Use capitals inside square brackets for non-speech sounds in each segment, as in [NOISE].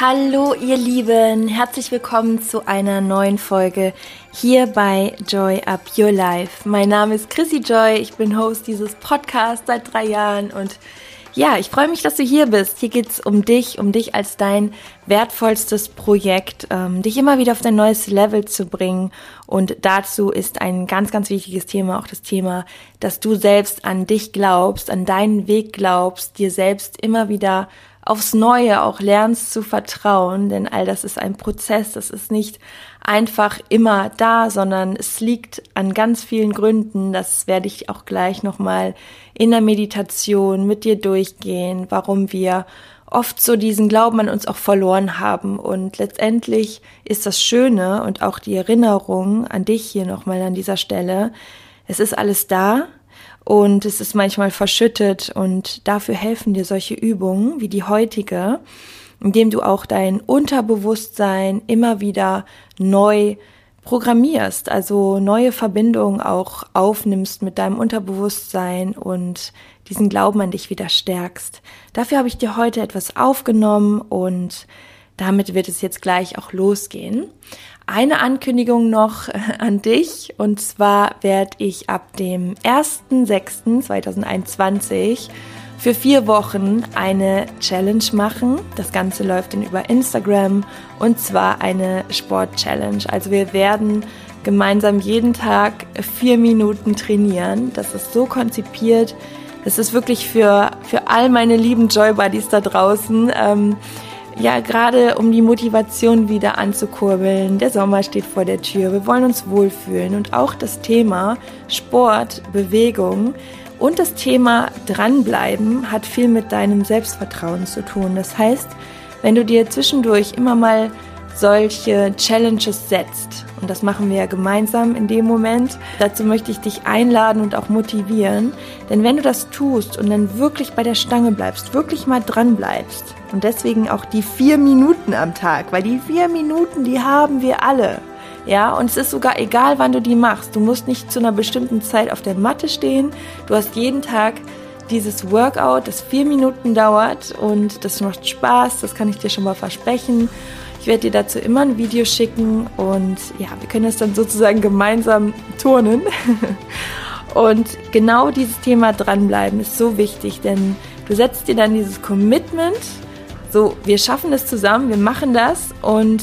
Hallo ihr Lieben, herzlich willkommen zu einer neuen Folge hier bei Joy Up Your Life. Mein Name ist Chrissy Joy, ich bin Host dieses Podcasts seit drei Jahren und ja, ich freue mich, dass du hier bist. Hier geht's um dich, um dich als dein wertvollstes Projekt, ähm, dich immer wieder auf dein neues Level zu bringen. Und dazu ist ein ganz, ganz wichtiges Thema auch das Thema, dass du selbst an dich glaubst, an deinen Weg glaubst, dir selbst immer wieder aufs Neue auch lernst zu vertrauen, denn all das ist ein Prozess, das ist nicht einfach immer da, sondern es liegt an ganz vielen Gründen, das werde ich auch gleich nochmal in der Meditation mit dir durchgehen, warum wir oft so diesen Glauben an uns auch verloren haben. Und letztendlich ist das Schöne und auch die Erinnerung an dich hier nochmal an dieser Stelle, es ist alles da, und es ist manchmal verschüttet und dafür helfen dir solche Übungen wie die heutige, indem du auch dein Unterbewusstsein immer wieder neu programmierst, also neue Verbindungen auch aufnimmst mit deinem Unterbewusstsein und diesen Glauben an dich wieder stärkst. Dafür habe ich dir heute etwas aufgenommen und damit wird es jetzt gleich auch losgehen. Eine Ankündigung noch an dich und zwar werde ich ab dem 1.6.2021 für vier Wochen eine Challenge machen. Das Ganze läuft dann über Instagram und zwar eine Sport-Challenge. Also wir werden gemeinsam jeden Tag vier Minuten trainieren. Das ist so konzipiert. Das ist wirklich für, für all meine lieben Joy Buddies da draußen. Ähm, ja, gerade um die Motivation wieder anzukurbeln. Der Sommer steht vor der Tür. Wir wollen uns wohlfühlen und auch das Thema Sport, Bewegung und das Thema dranbleiben hat viel mit deinem Selbstvertrauen zu tun. Das heißt, wenn du dir zwischendurch immer mal solche Challenges setzt. Und das machen wir ja gemeinsam in dem Moment. Dazu möchte ich dich einladen und auch motivieren. Denn wenn du das tust und dann wirklich bei der Stange bleibst, wirklich mal dran bleibst und deswegen auch die vier Minuten am Tag, weil die vier Minuten, die haben wir alle. Ja, und es ist sogar egal, wann du die machst. Du musst nicht zu einer bestimmten Zeit auf der Matte stehen. Du hast jeden Tag dieses Workout, das vier Minuten dauert und das macht Spaß, das kann ich dir schon mal versprechen. Ich werde dir dazu immer ein Video schicken und ja, wir können es dann sozusagen gemeinsam turnen. [LAUGHS] und genau dieses Thema dranbleiben ist so wichtig, denn du setzt dir dann dieses Commitment, so, wir schaffen das zusammen, wir machen das und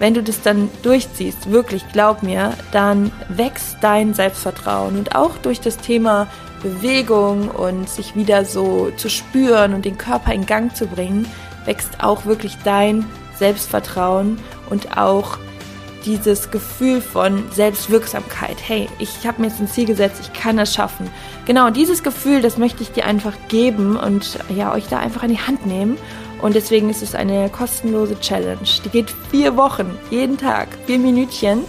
wenn du das dann durchziehst, wirklich, glaub mir, dann wächst dein Selbstvertrauen und auch durch das Thema Bewegung und sich wieder so zu spüren und den Körper in Gang zu bringen, wächst auch wirklich dein Selbstvertrauen und auch dieses Gefühl von Selbstwirksamkeit. Hey, ich habe mir jetzt ein Ziel gesetzt, ich kann das schaffen. Genau, dieses Gefühl, das möchte ich dir einfach geben und ja, euch da einfach in die Hand nehmen. Und deswegen ist es eine kostenlose Challenge. Die geht vier Wochen, jeden Tag, vier Minütchen.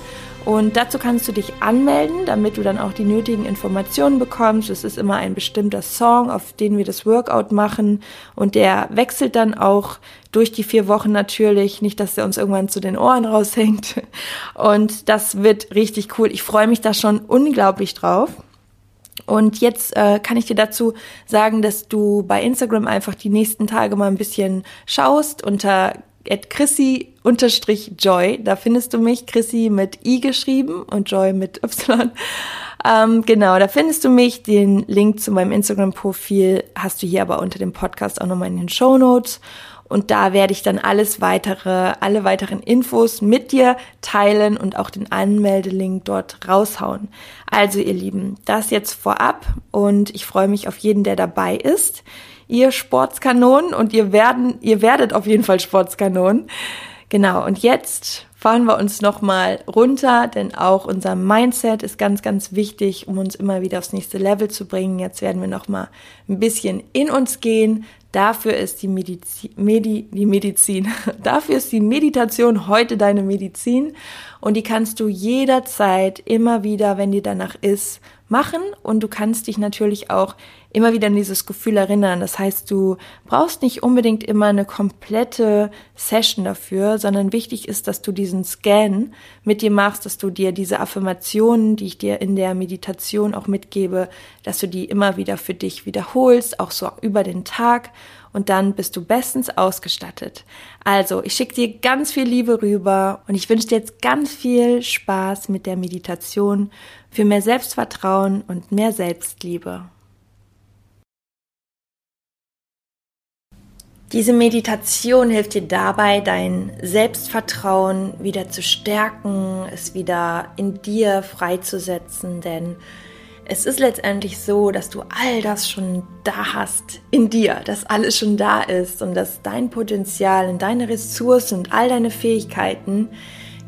Und dazu kannst du dich anmelden, damit du dann auch die nötigen Informationen bekommst. Es ist immer ein bestimmter Song, auf den wir das Workout machen. Und der wechselt dann auch durch die vier Wochen natürlich. Nicht, dass der uns irgendwann zu den Ohren raushängt. Und das wird richtig cool. Ich freue mich da schon unglaublich drauf. Und jetzt äh, kann ich dir dazu sagen, dass du bei Instagram einfach die nächsten Tage mal ein bisschen schaust unter at Chrissy-Joy. Da findest du mich, Chrissy mit I geschrieben und Joy mit Y. Ähm, genau, da findest du mich. Den Link zu meinem Instagram-Profil hast du hier aber unter dem Podcast auch nochmal in den Show Notes. Und da werde ich dann alles weitere, alle weiteren Infos mit dir teilen und auch den Anmeldelink dort raushauen. Also ihr Lieben, das jetzt vorab und ich freue mich auf jeden, der dabei ist ihr Sportskanonen und ihr werden, ihr werdet auf jeden Fall Sportskanonen. Genau. Und jetzt fahren wir uns nochmal runter, denn auch unser Mindset ist ganz, ganz wichtig, um uns immer wieder aufs nächste Level zu bringen. Jetzt werden wir nochmal ein bisschen in uns gehen. Dafür ist die Medizin, Medi, die Medizin, [LAUGHS] dafür ist die Meditation heute deine Medizin und die kannst du jederzeit immer wieder, wenn dir danach ist, machen und du kannst dich natürlich auch immer wieder an dieses Gefühl erinnern. Das heißt, du brauchst nicht unbedingt immer eine komplette Session dafür, sondern wichtig ist, dass du diesen Scan mit dir machst, dass du dir diese Affirmationen, die ich dir in der Meditation auch mitgebe, dass du die immer wieder für dich wiederholst, auch so über den Tag und dann bist du bestens ausgestattet. Also, ich schicke dir ganz viel Liebe rüber und ich wünsche dir jetzt ganz viel Spaß mit der Meditation für mehr Selbstvertrauen und mehr Selbstliebe. Diese Meditation hilft dir dabei, dein Selbstvertrauen wieder zu stärken, es wieder in dir freizusetzen, denn es ist letztendlich so, dass du all das schon da hast in dir, dass alles schon da ist und dass dein Potenzial und deine Ressourcen und all deine Fähigkeiten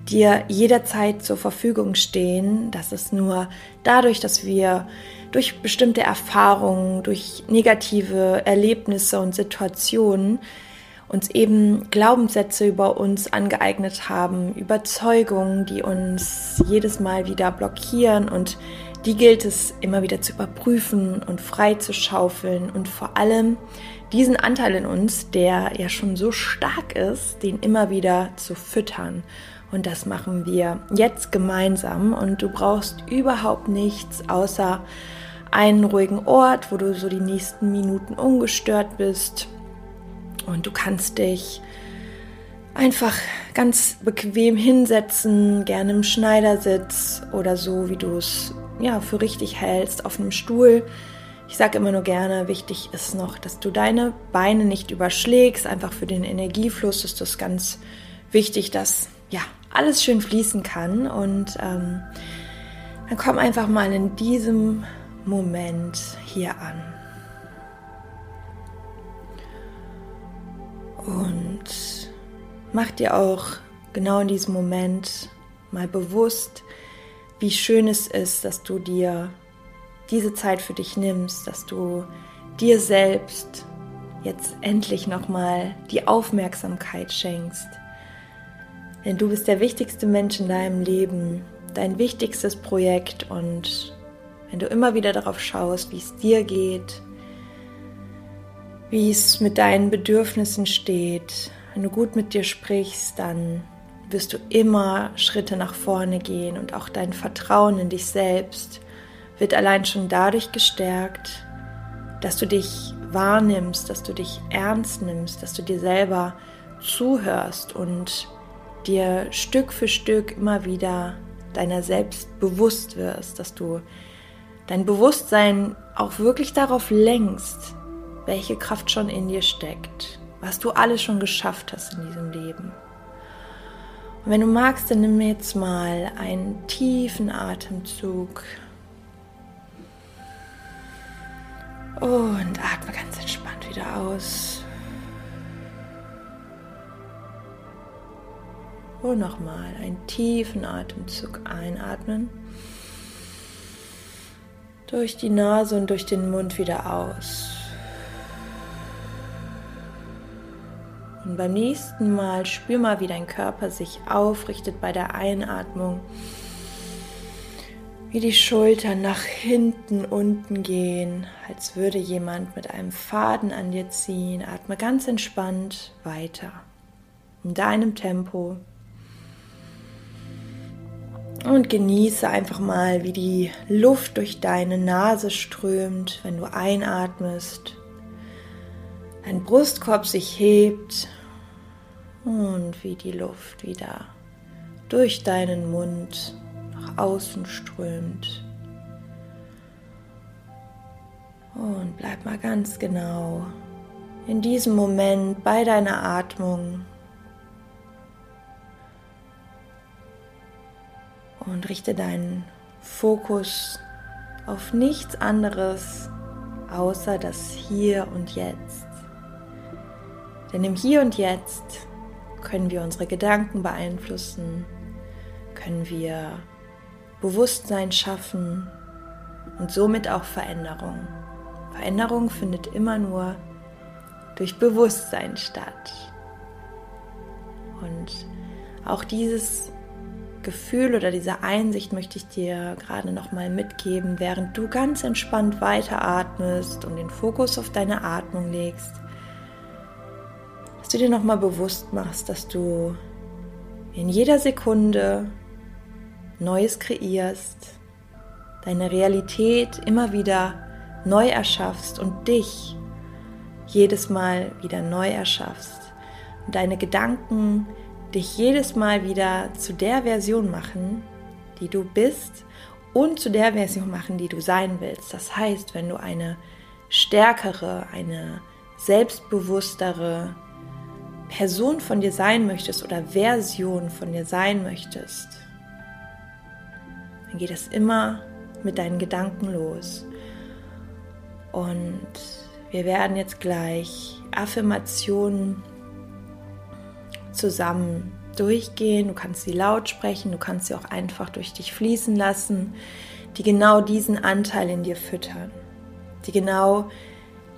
dir jederzeit zur Verfügung stehen. Das ist nur dadurch, dass wir durch bestimmte Erfahrungen, durch negative Erlebnisse und Situationen uns eben Glaubenssätze über uns angeeignet haben, Überzeugungen, die uns jedes Mal wieder blockieren. Und die gilt es immer wieder zu überprüfen und frei zu schaufeln. Und vor allem diesen Anteil in uns, der ja schon so stark ist, den immer wieder zu füttern. Und das machen wir jetzt gemeinsam. Und du brauchst überhaupt nichts außer einen ruhigen Ort, wo du so die nächsten Minuten ungestört bist. Und du kannst dich einfach ganz bequem hinsetzen, gerne im Schneidersitz oder so, wie du es ja, für richtig hältst auf einem Stuhl. Ich sage immer nur gerne, wichtig ist noch, dass du deine Beine nicht überschlägst. Einfach für den Energiefluss ist das ganz wichtig, dass ja alles schön fließen kann. Und ähm, dann komm einfach mal in diesem Moment hier an. Und mach dir auch genau in diesem Moment mal bewusst, wie schön es ist, dass du dir diese Zeit für dich nimmst, dass du dir selbst jetzt endlich nochmal die Aufmerksamkeit schenkst. Denn du bist der wichtigste Mensch in deinem Leben, dein wichtigstes Projekt und wenn du immer wieder darauf schaust, wie es dir geht, wie es mit deinen Bedürfnissen steht, wenn du gut mit dir sprichst, dann wirst du immer Schritte nach vorne gehen und auch dein Vertrauen in dich selbst wird allein schon dadurch gestärkt, dass du dich wahrnimmst, dass du dich ernst nimmst, dass du dir selber zuhörst und dir Stück für Stück immer wieder deiner selbst bewusst wirst, dass du dein Bewusstsein auch wirklich darauf lenkst, welche Kraft schon in dir steckt, was du alles schon geschafft hast in diesem Leben. Und wenn du magst, dann nimm jetzt mal einen tiefen Atemzug. Und atme ganz entspannt wieder aus. Und nochmal einen tiefen Atemzug einatmen. Durch die Nase und durch den Mund wieder aus. Und beim nächsten Mal spür mal, wie dein Körper sich aufrichtet bei der Einatmung. Wie die Schultern nach hinten unten gehen, als würde jemand mit einem Faden an dir ziehen. Atme ganz entspannt weiter. In deinem Tempo. Und genieße einfach mal, wie die Luft durch deine Nase strömt, wenn du einatmest. Dein Brustkorb sich hebt und wie die Luft wieder durch deinen Mund nach außen strömt. Und bleib mal ganz genau in diesem Moment bei deiner Atmung. Und richte deinen Fokus auf nichts anderes außer das Hier und Jetzt. Denn im Hier und Jetzt können wir unsere Gedanken beeinflussen, können wir Bewusstsein schaffen und somit auch Veränderung. Veränderung findet immer nur durch Bewusstsein statt. Und auch dieses Gefühl oder diese Einsicht möchte ich dir gerade nochmal mitgeben, während du ganz entspannt weiteratmest und den Fokus auf deine Atmung legst. Dass du dir nochmal bewusst machst, dass du in jeder Sekunde Neues kreierst, deine Realität immer wieder neu erschaffst und dich jedes Mal wieder neu erschaffst. Und deine Gedanken dich jedes Mal wieder zu der Version machen, die du bist und zu der Version machen, die du sein willst. Das heißt, wenn du eine stärkere, eine selbstbewusstere Person von dir sein möchtest oder Version von dir sein möchtest, dann geht es immer mit deinen Gedanken los. Und wir werden jetzt gleich Affirmationen zusammen durchgehen. Du kannst sie laut sprechen, du kannst sie auch einfach durch dich fließen lassen, die genau diesen Anteil in dir füttern, die genau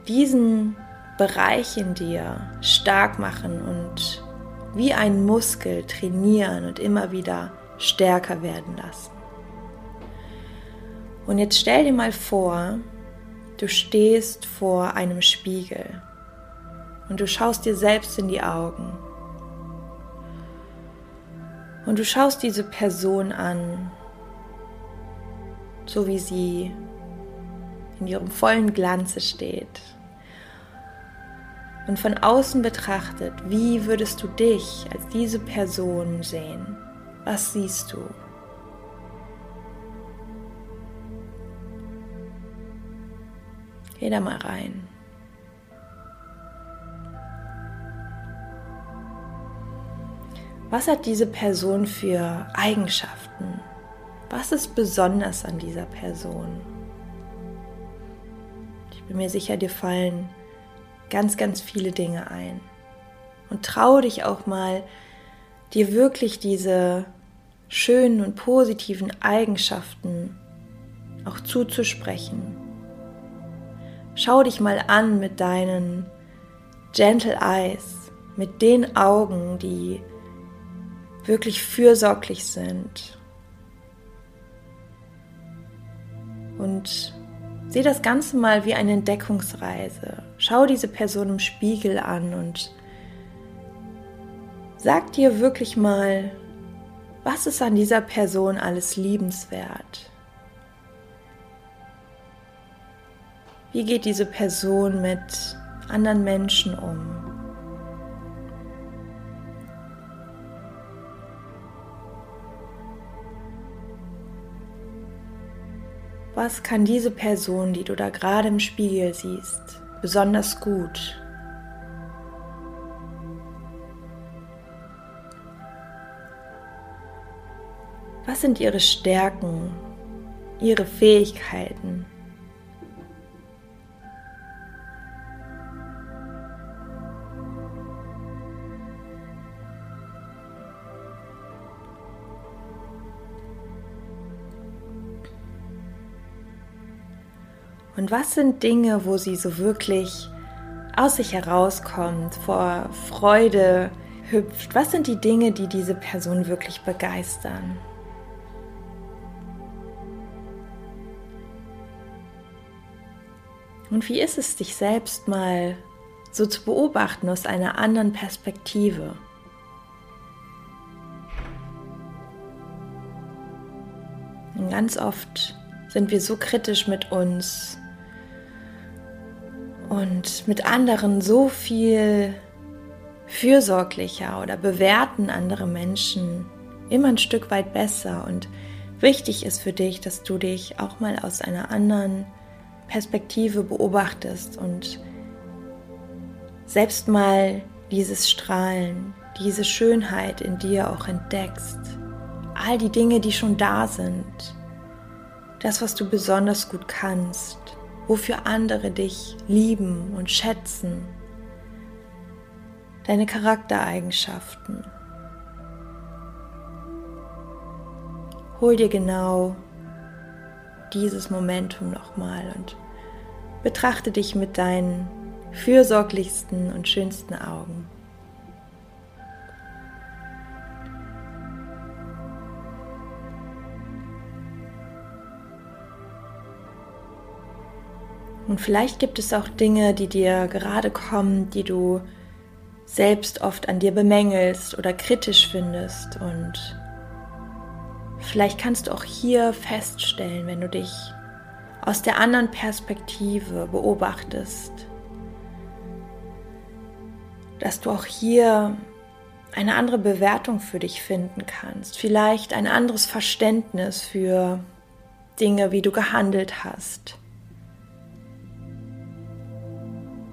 diesen Bereich in dir stark machen und wie ein Muskel trainieren und immer wieder stärker werden lassen. Und jetzt stell dir mal vor, du stehst vor einem Spiegel und du schaust dir selbst in die Augen und du schaust diese Person an, so wie sie in ihrem vollen Glanze steht. Und von außen betrachtet, wie würdest du dich als diese Person sehen? Was siehst du? Geh da mal rein. Was hat diese Person für Eigenschaften? Was ist besonders an dieser Person? Ich bin mir sicher, dir fallen ganz, ganz viele Dinge ein. Und traue dich auch mal, dir wirklich diese schönen und positiven Eigenschaften auch zuzusprechen. Schau dich mal an mit deinen Gentle Eyes, mit den Augen, die wirklich fürsorglich sind. Und sieh das Ganze mal wie eine Entdeckungsreise. Schau diese Person im Spiegel an und sag dir wirklich mal, was ist an dieser Person alles liebenswert? Wie geht diese Person mit anderen Menschen um? Was kann diese Person, die du da gerade im Spiegel siehst, besonders gut? Was sind ihre Stärken, ihre Fähigkeiten? Was sind Dinge, wo sie so wirklich aus sich herauskommt, vor Freude hüpft? Was sind die Dinge, die diese Person wirklich begeistern? Und wie ist es, dich selbst mal so zu beobachten aus einer anderen Perspektive? Und ganz oft sind wir so kritisch mit uns, und mit anderen so viel fürsorglicher oder bewerten andere Menschen immer ein Stück weit besser und wichtig ist für dich, dass du dich auch mal aus einer anderen Perspektive beobachtest und selbst mal dieses Strahlen, diese Schönheit in dir auch entdeckst. All die Dinge, die schon da sind. Das, was du besonders gut kannst wofür andere dich lieben und schätzen, deine Charaktereigenschaften. Hol dir genau dieses Momentum nochmal und betrachte dich mit deinen fürsorglichsten und schönsten Augen. Und vielleicht gibt es auch Dinge, die dir gerade kommen, die du selbst oft an dir bemängelst oder kritisch findest. Und vielleicht kannst du auch hier feststellen, wenn du dich aus der anderen Perspektive beobachtest, dass du auch hier eine andere Bewertung für dich finden kannst, vielleicht ein anderes Verständnis für Dinge, wie du gehandelt hast.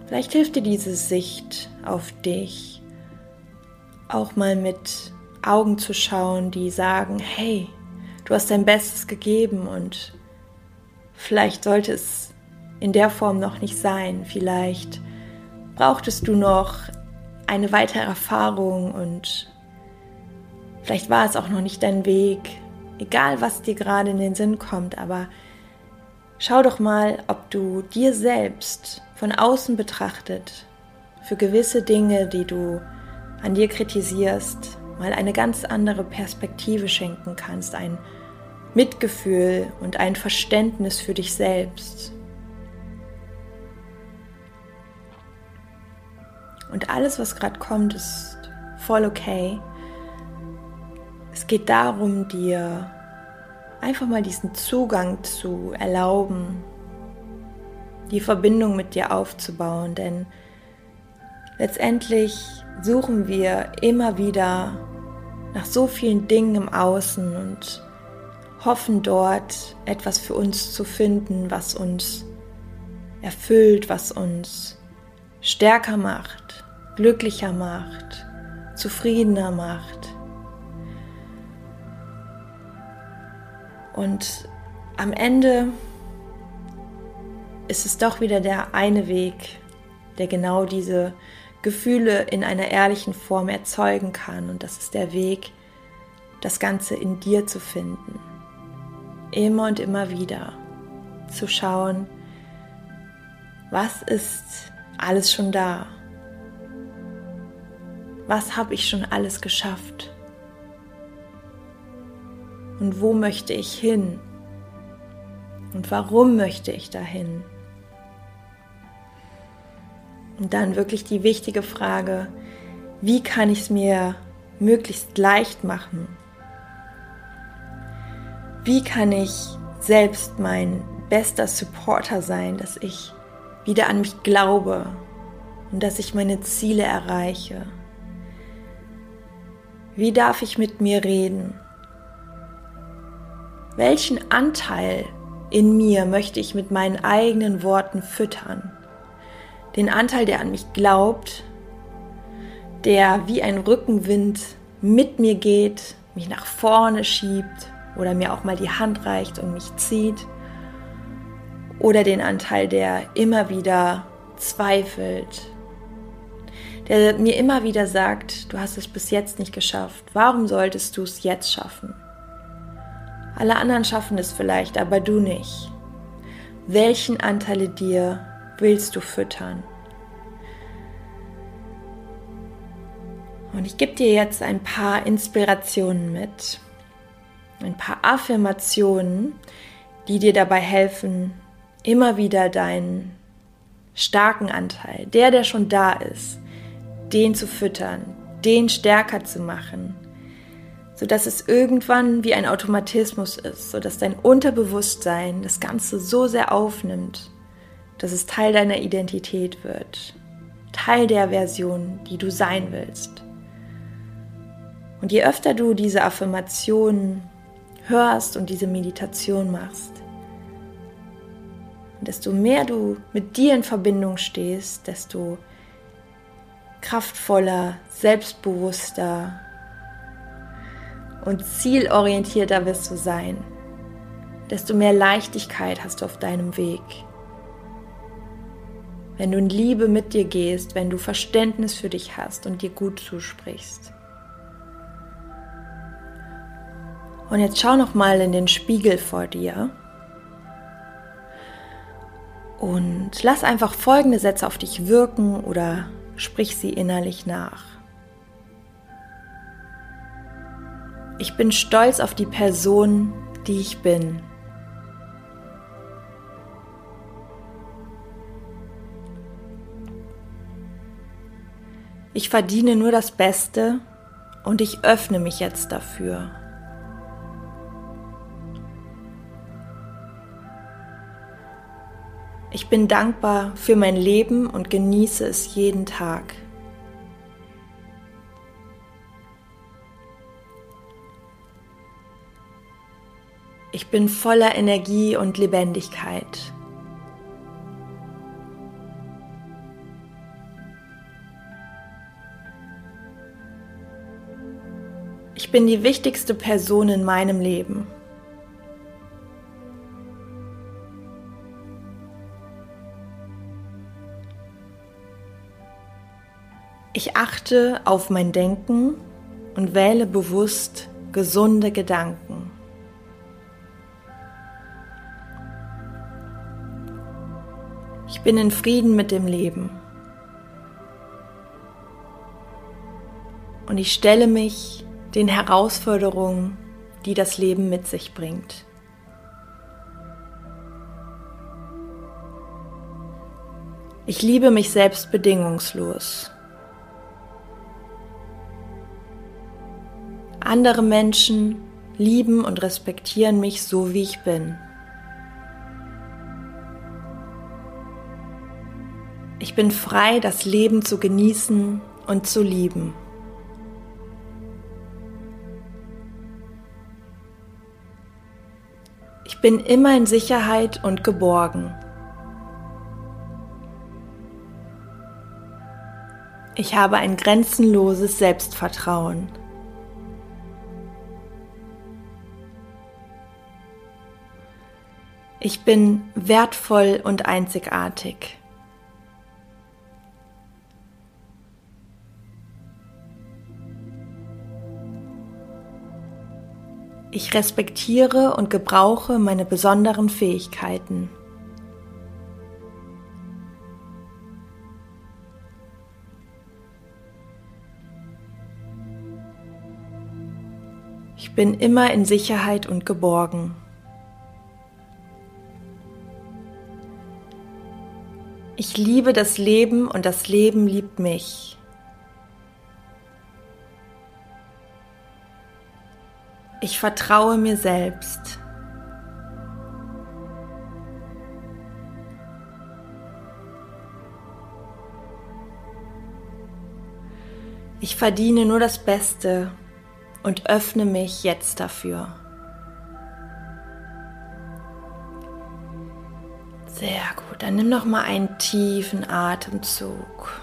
Vielleicht hilft dir diese Sicht auf dich, auch mal mit Augen zu schauen, die sagen, hey, du hast dein Bestes gegeben und vielleicht sollte es in der Form noch nicht sein, vielleicht brauchtest du noch eine weitere Erfahrung und vielleicht war es auch noch nicht dein Weg, egal was dir gerade in den Sinn kommt, aber schau doch mal, ob du dir selbst von außen betrachtet für gewisse Dinge, die du an dir kritisierst, mal eine ganz andere Perspektive schenken kannst, ein Mitgefühl und ein Verständnis für dich selbst. Und alles, was gerade kommt, ist voll okay. Es geht darum, dir einfach mal diesen Zugang zu erlauben, die Verbindung mit dir aufzubauen, denn letztendlich suchen wir immer wieder nach so vielen Dingen im Außen und hoffen dort etwas für uns zu finden, was uns erfüllt, was uns stärker macht, glücklicher macht, zufriedener macht. Und am Ende ist es doch wieder der eine Weg, der genau diese Gefühle in einer ehrlichen Form erzeugen kann. Und das ist der Weg, das Ganze in dir zu finden. Immer und immer wieder zu schauen, was ist alles schon da? Was habe ich schon alles geschafft? Und wo möchte ich hin? Und warum möchte ich dahin? Und dann wirklich die wichtige Frage, wie kann ich es mir möglichst leicht machen? Wie kann ich selbst mein bester Supporter sein, dass ich wieder an mich glaube und dass ich meine Ziele erreiche? Wie darf ich mit mir reden? Welchen Anteil in mir möchte ich mit meinen eigenen Worten füttern? Den Anteil, der an mich glaubt, der wie ein Rückenwind mit mir geht, mich nach vorne schiebt oder mir auch mal die Hand reicht und mich zieht oder den Anteil, der immer wieder zweifelt, der mir immer wieder sagt, du hast es bis jetzt nicht geschafft, warum solltest du es jetzt schaffen? Alle anderen schaffen es vielleicht, aber du nicht. Welchen Anteile dir willst du füttern? Und ich gebe dir jetzt ein paar Inspirationen mit, ein paar Affirmationen, die dir dabei helfen, immer wieder deinen starken Anteil, der, der schon da ist, den zu füttern, den stärker zu machen, sodass es irgendwann wie ein Automatismus ist, sodass dein Unterbewusstsein das Ganze so sehr aufnimmt, dass es Teil deiner Identität wird, Teil der Version, die du sein willst. Und je öfter du diese Affirmationen hörst und diese Meditation machst, desto mehr du mit dir in Verbindung stehst, desto kraftvoller, selbstbewusster und zielorientierter wirst du sein, desto mehr Leichtigkeit hast du auf deinem Weg. Wenn du in Liebe mit dir gehst, wenn du Verständnis für dich hast und dir gut zusprichst. Und jetzt schau noch mal in den Spiegel vor dir und lass einfach folgende Sätze auf dich wirken oder sprich sie innerlich nach. Ich bin stolz auf die Person, die ich bin. Ich verdiene nur das Beste und ich öffne mich jetzt dafür. Ich bin dankbar für mein Leben und genieße es jeden Tag. Ich bin voller Energie und Lebendigkeit. Bin die wichtigste Person in meinem Leben. Ich achte auf mein Denken und wähle bewusst gesunde Gedanken. Ich bin in Frieden mit dem Leben. Und ich stelle mich den Herausforderungen, die das Leben mit sich bringt. Ich liebe mich selbst bedingungslos. Andere Menschen lieben und respektieren mich so, wie ich bin. Ich bin frei, das Leben zu genießen und zu lieben. Bin immer in Sicherheit und geborgen. Ich habe ein grenzenloses Selbstvertrauen. Ich bin wertvoll und einzigartig. Ich respektiere und gebrauche meine besonderen Fähigkeiten. Ich bin immer in Sicherheit und geborgen. Ich liebe das Leben und das Leben liebt mich. Ich vertraue mir selbst. Ich verdiene nur das Beste und öffne mich jetzt dafür. Sehr gut, dann nimm noch mal einen tiefen Atemzug.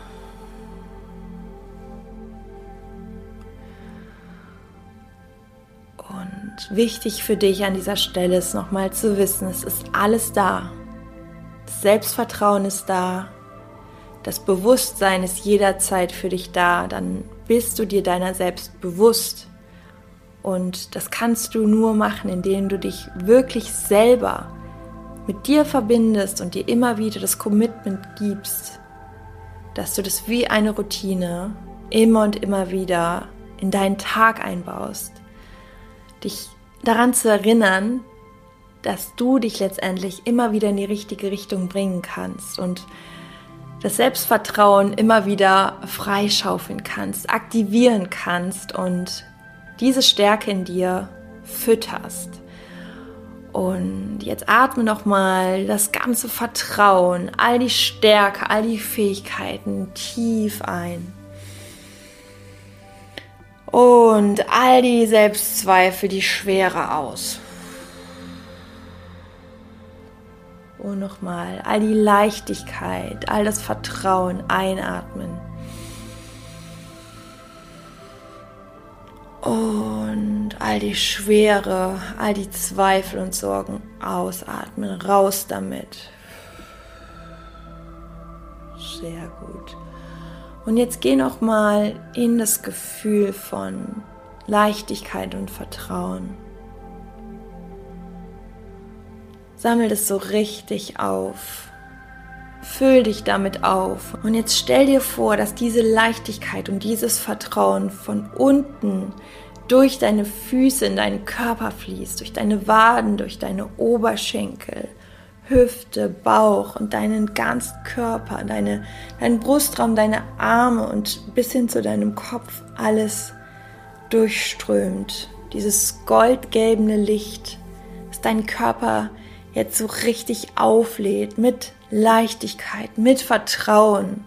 Wichtig für dich an dieser Stelle ist nochmal zu wissen, es ist alles da. Das Selbstvertrauen ist da. Das Bewusstsein ist jederzeit für dich da. Dann bist du dir deiner selbst bewusst. Und das kannst du nur machen, indem du dich wirklich selber mit dir verbindest und dir immer wieder das Commitment gibst, dass du das wie eine Routine immer und immer wieder in deinen Tag einbaust, dich daran zu erinnern, dass du dich letztendlich immer wieder in die richtige Richtung bringen kannst und das Selbstvertrauen immer wieder freischaufeln kannst, aktivieren kannst und diese Stärke in dir fütterst. Und jetzt atme nochmal das ganze Vertrauen, all die Stärke, all die Fähigkeiten tief ein. Und all die Selbstzweifel, die Schwere aus. Und nochmal all die Leichtigkeit, all das Vertrauen einatmen. Und all die Schwere, all die Zweifel und Sorgen ausatmen. Raus damit. Sehr gut. Und jetzt geh noch mal in das Gefühl von Leichtigkeit und Vertrauen. Sammel das so richtig auf. Füll dich damit auf. Und jetzt stell dir vor, dass diese Leichtigkeit und dieses Vertrauen von unten durch deine Füße in deinen Körper fließt, durch deine Waden, durch deine Oberschenkel, Hüfte, Bauch und deinen ganzen Körper, deine, deinen Brustraum, deine Arme und bis hin zu deinem Kopf alles durchströmt. Dieses goldgelbene Licht, das deinen Körper jetzt so richtig auflädt mit Leichtigkeit, mit Vertrauen,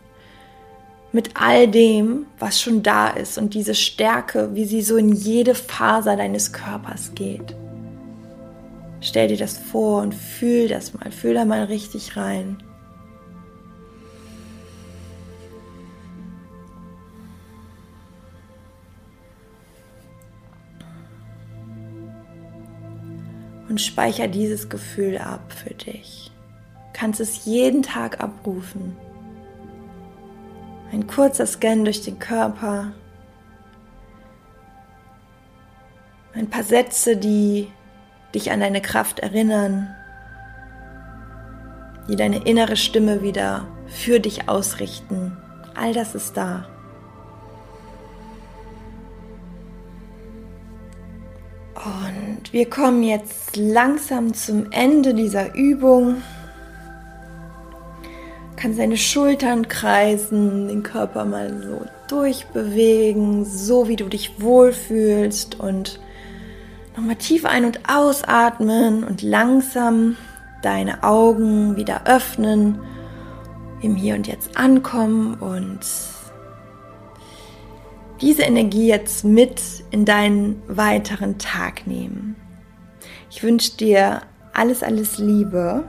mit all dem, was schon da ist und diese Stärke, wie sie so in jede Faser deines Körpers geht. Stell dir das vor und fühl das mal, fühl da mal richtig rein. Und speicher dieses Gefühl ab für dich. Du kannst es jeden Tag abrufen. Ein kurzer Scan durch den Körper. Ein paar Sätze, die dich an deine Kraft erinnern, die deine innere Stimme wieder für dich ausrichten. All das ist da. Und wir kommen jetzt langsam zum Ende dieser Übung. Du kannst deine Schultern kreisen, den Körper mal so durchbewegen, so wie du dich wohlfühlst und Nochmal tief ein- und ausatmen und langsam deine Augen wieder öffnen, im Hier und Jetzt ankommen und diese Energie jetzt mit in deinen weiteren Tag nehmen. Ich wünsche dir alles, alles Liebe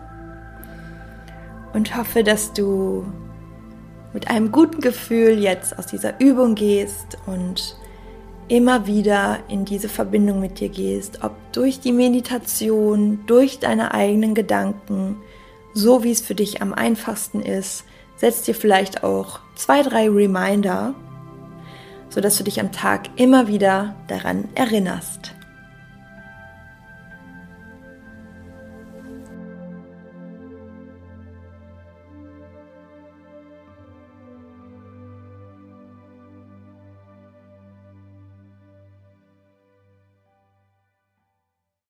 und hoffe, dass du mit einem guten Gefühl jetzt aus dieser Übung gehst und immer wieder in diese Verbindung mit dir gehst, ob durch die Meditation, durch deine eigenen Gedanken, so wie es für dich am einfachsten ist, setz dir vielleicht auch zwei, drei Reminder, sodass du dich am Tag immer wieder daran erinnerst.